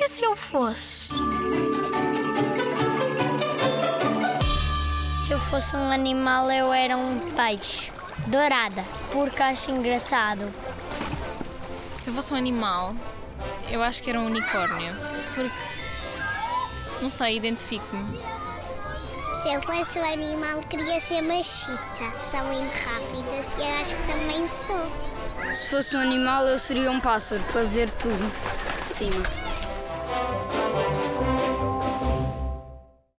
E se eu fosse? Se eu fosse um animal, eu era um peixe. Dourada, porque acho engraçado. Se eu fosse um animal, eu acho que era um unicórnio. Porque. Não sei, identifico-me. Se eu fosse um animal, queria ser machita. São muito rápidas e eu acho que também sou. Se fosse um animal, eu seria um pássaro para ver tudo de cima. Thank you.